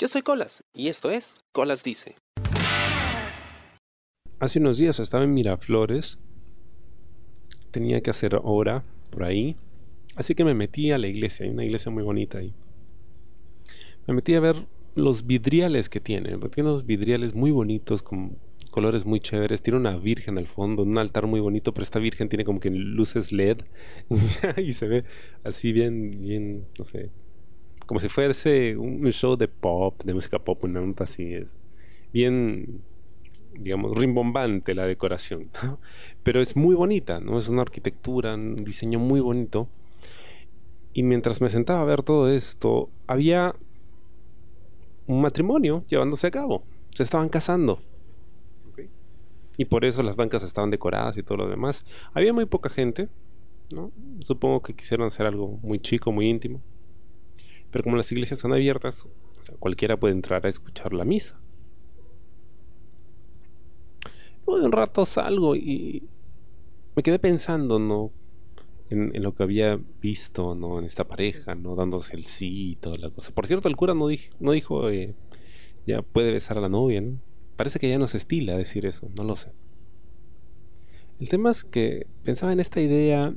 Yo soy Colas y esto es Colas Dice. Hace unos días estaba en Miraflores, tenía que hacer hora por ahí, así que me metí a la iglesia, hay una iglesia muy bonita ahí. Me metí a ver los vidriales que tiene, tiene unos vidriales muy bonitos con colores muy chéveres, tiene una virgen al fondo, un altar muy bonito, pero esta virgen tiene como que luces LED y se ve así bien, bien, no sé, como si fuese un show de pop, de música pop, una nota así, es bien, digamos, rimbombante la decoración, pero es muy bonita, ¿no? Es una arquitectura, un diseño muy bonito. Y mientras me sentaba a ver todo esto, había un matrimonio llevándose a cabo. Se estaban casando. Y por eso las bancas estaban decoradas y todo lo demás. Había muy poca gente, ¿no? Supongo que quisieron hacer algo muy chico, muy íntimo. Pero como las iglesias son abiertas, cualquiera puede entrar a escuchar la misa. Luego de un rato salgo y me quedé pensando, ¿no? En, lo que había visto, ¿no? En esta pareja, ¿no? Dándose el sí y toda la cosa. Por cierto, el cura no, no dijo, eh, ya puede besar a la novia, ¿no? Parece que ya no se estila decir eso, no lo sé. El tema es que pensaba en esta idea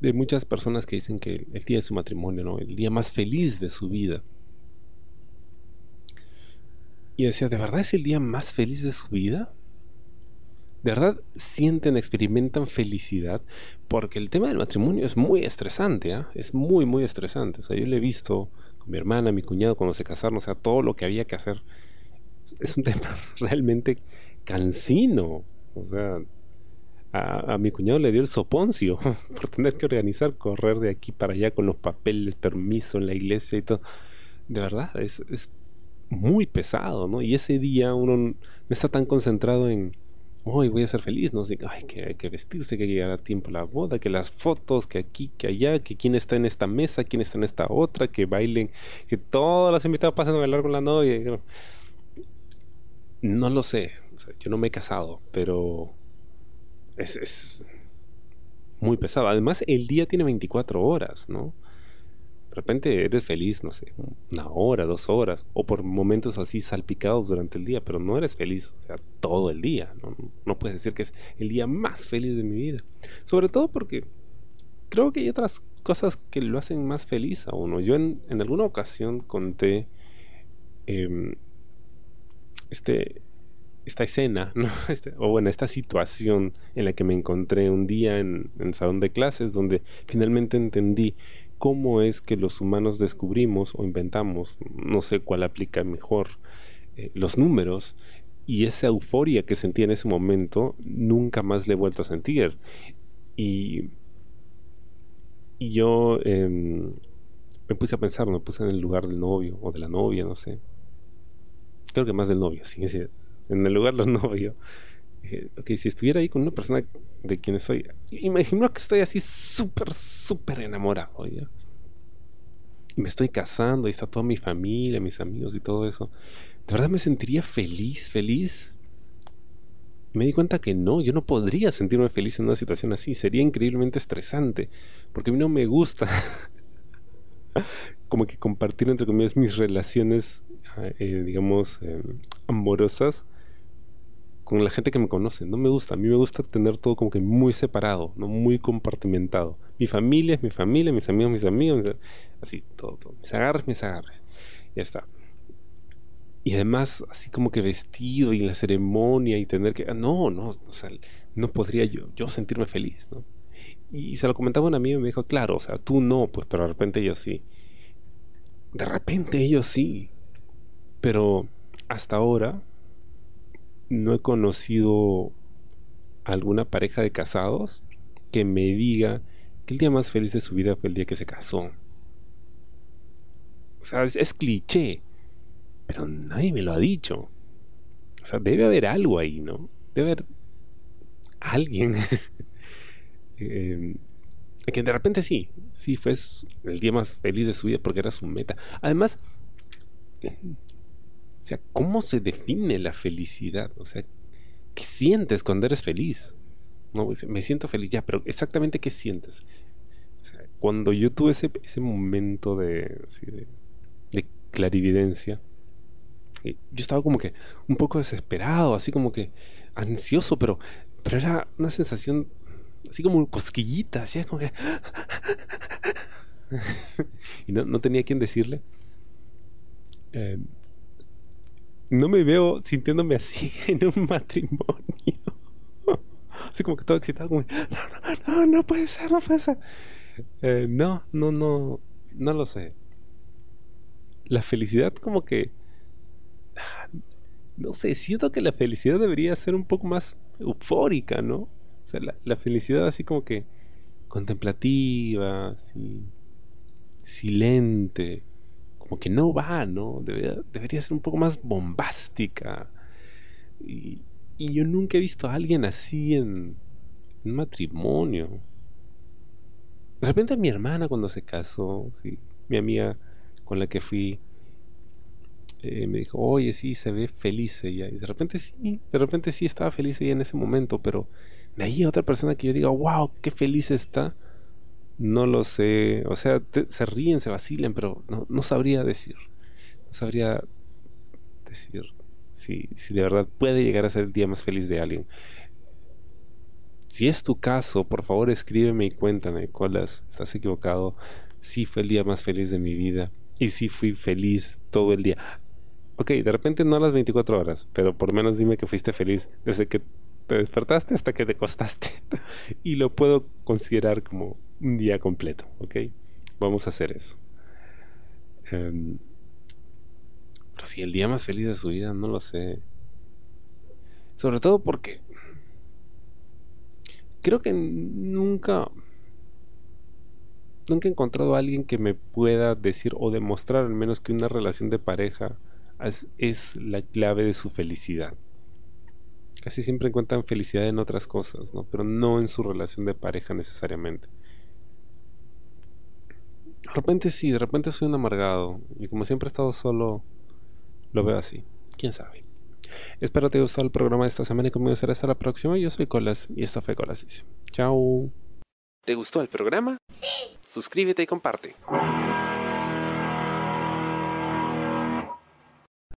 de muchas personas que dicen que el día de su matrimonio, ¿no? El día más feliz de su vida. Y decía, ¿de verdad es el día más feliz de su vida? ¿De verdad sienten, experimentan felicidad? Porque el tema del matrimonio es muy estresante, ¿ah? Es muy, muy estresante. O sea, yo lo he visto con mi hermana, mi cuñado cuando se casaron, o sea, todo lo que había que hacer. Es un tema realmente cansino. O sea, a, mi cuñado le dio el soponcio por tener que organizar, correr de aquí para allá con los papeles, permiso en la iglesia y todo. De verdad, es, es muy pesado, ¿no? Y ese día uno no está tan concentrado en, hoy voy a ser feliz, ¿no? Así, ay, que hay que vestirse, que hay llegar a tiempo a la boda, que las fotos, que aquí, que allá, que quién está en esta mesa, quién está en esta otra, que bailen, que todas las invitadas pasen a bailar con la novia. No lo sé, yo no me he casado, pero es, muy pesado. Además, el día tiene 24 horas, ¿no? De repente eres feliz, no sé, una hora, dos horas, o por momentos así salpicados durante el día, pero no eres feliz, o sea, todo el día. No, no puedes decir que es el día más feliz de mi vida. Sobre todo porque creo que hay otras cosas que lo hacen más feliz a uno. Yo en, alguna ocasión conté em, este, esta escena, ¿no? Este, o bueno, esta situación en la que me encontré un día en, el salón de clases, donde finalmente entendí cómo es que los humanos descubrimos o inventamos, no sé cuál aplica mejor, eh, los números y esa euforia que sentí en ese momento nunca más le he vuelto a sentir. Y, yo em, me puse a pensar, me puse en el lugar del novio o de la novia, no sé. Creo que más del novio, sí, sí en el lugar de los novios. Dije, ok, si estuviera ahí con una persona de quien estoy, imagino que estoy así súper, súper enamorado, me estoy casando y está toda mi familia, mis amigos y todo eso. ¿De verdad me sentiría feliz, feliz? me di cuenta que no, yo no podría sentirme feliz en una situación así. Sería increíblemente estresante. Porque a mí no me gusta como que compartir entre comillas mis relaciones, eh, digamos, eh, amorosas con la gente que me conoce. No me gusta. A mí me gusta tener todo como que muy separado, no muy compartimentado. Mi familia es mi familia, mis amigos, mis amigos. Así, todo, todo. Mis agarres, mis agarres. Ya está. Y además, así como que vestido y la ceremonia y tener que. No, no, o sea, no podría yo, yo sentirme feliz, ¿no? Y se lo comentaba un amigo y me dijo, claro, o sea, tú no, pues, pero de repente ellos sí. De repente ellos sí. Pero hasta ahora no he conocido alguna pareja de casados que me diga que el día más feliz de su vida fue el día que se casó. O sea, es, cliché, pero nadie me lo ha dicho. O sea, debe haber algo ahí, ¿no? Debe haber alguien eh, que de repente sí, sí fue el día más feliz de su vida porque era su meta. Además, sea, ¿cómo se define la felicidad? O sea, ¿qué sientes cuando eres feliz? No, me siento feliz ya, pero exactamente qué sientes. O sea, cuando yo tuve ese, ese momento de, clarividencia. yo estaba como que un poco desesperado, así como que ansioso, pero, pero era una sensación así como cosquillita, así como que... y no, tenía quien decirle. Eh, no me veo sintiéndome así en un matrimonio. así como que todo excitado, como, no, no, no, puede ser, no puede ser. Eh, no, no, no, no lo sé. La felicidad como que... No sé, siento que la felicidad debería ser un poco más eufórica, ¿no? O sea, la, felicidad así como que contemplativa, así, silente, como que no va, ¿no? Debería, ser un poco más bombástica. Y, yo nunca he visto a alguien así en un matrimonio. De repente mi hermana cuando se casó, mi amiga con la que fui, eh, me dijo, oye, sí, se ve feliz ella. Y de repente sí, de repente sí estaba feliz ella en ese momento, pero de ahí a otra persona que yo diga, wow, qué feliz está, no lo sé. O sea, se ríen, se vacilen, pero no, sabría decir. No sabría decir si, si de verdad puede llegar a ser el día más feliz de alguien. Si es tu caso, por favor escríbeme y cuéntame, Colas, estás equivocado. Sí fue el día más feliz de mi vida. Y sí fui feliz todo el día. Ok, de repente no a las 24 horas, pero por menos dime que fuiste feliz desde que te despertaste hasta que te acostaste. y lo puedo considerar como un día completo, ¿ok? Vamos a hacer eso. Em, pero si el día más feliz de su vida, no lo sé. Sobre todo porque creo que nunca nunca he encontrado a alguien que me pueda decir o demostrar al menos que una relación de pareja es la clave de su felicidad. Casi siempre encuentran felicidad en otras cosas, ¿no? Pero no en su relación de pareja necesariamente. De repente sí, de repente soy un amargado. Y como siempre he estado solo, lo veo así. ¿Quién sabe? Espero te haya gustado el programa de esta semana y conmigo será hasta la próxima. Yo soy Colas y esto fue Colas Dice. Chao. ¿Te gustó el programa? Sí. Suscríbete y comparte.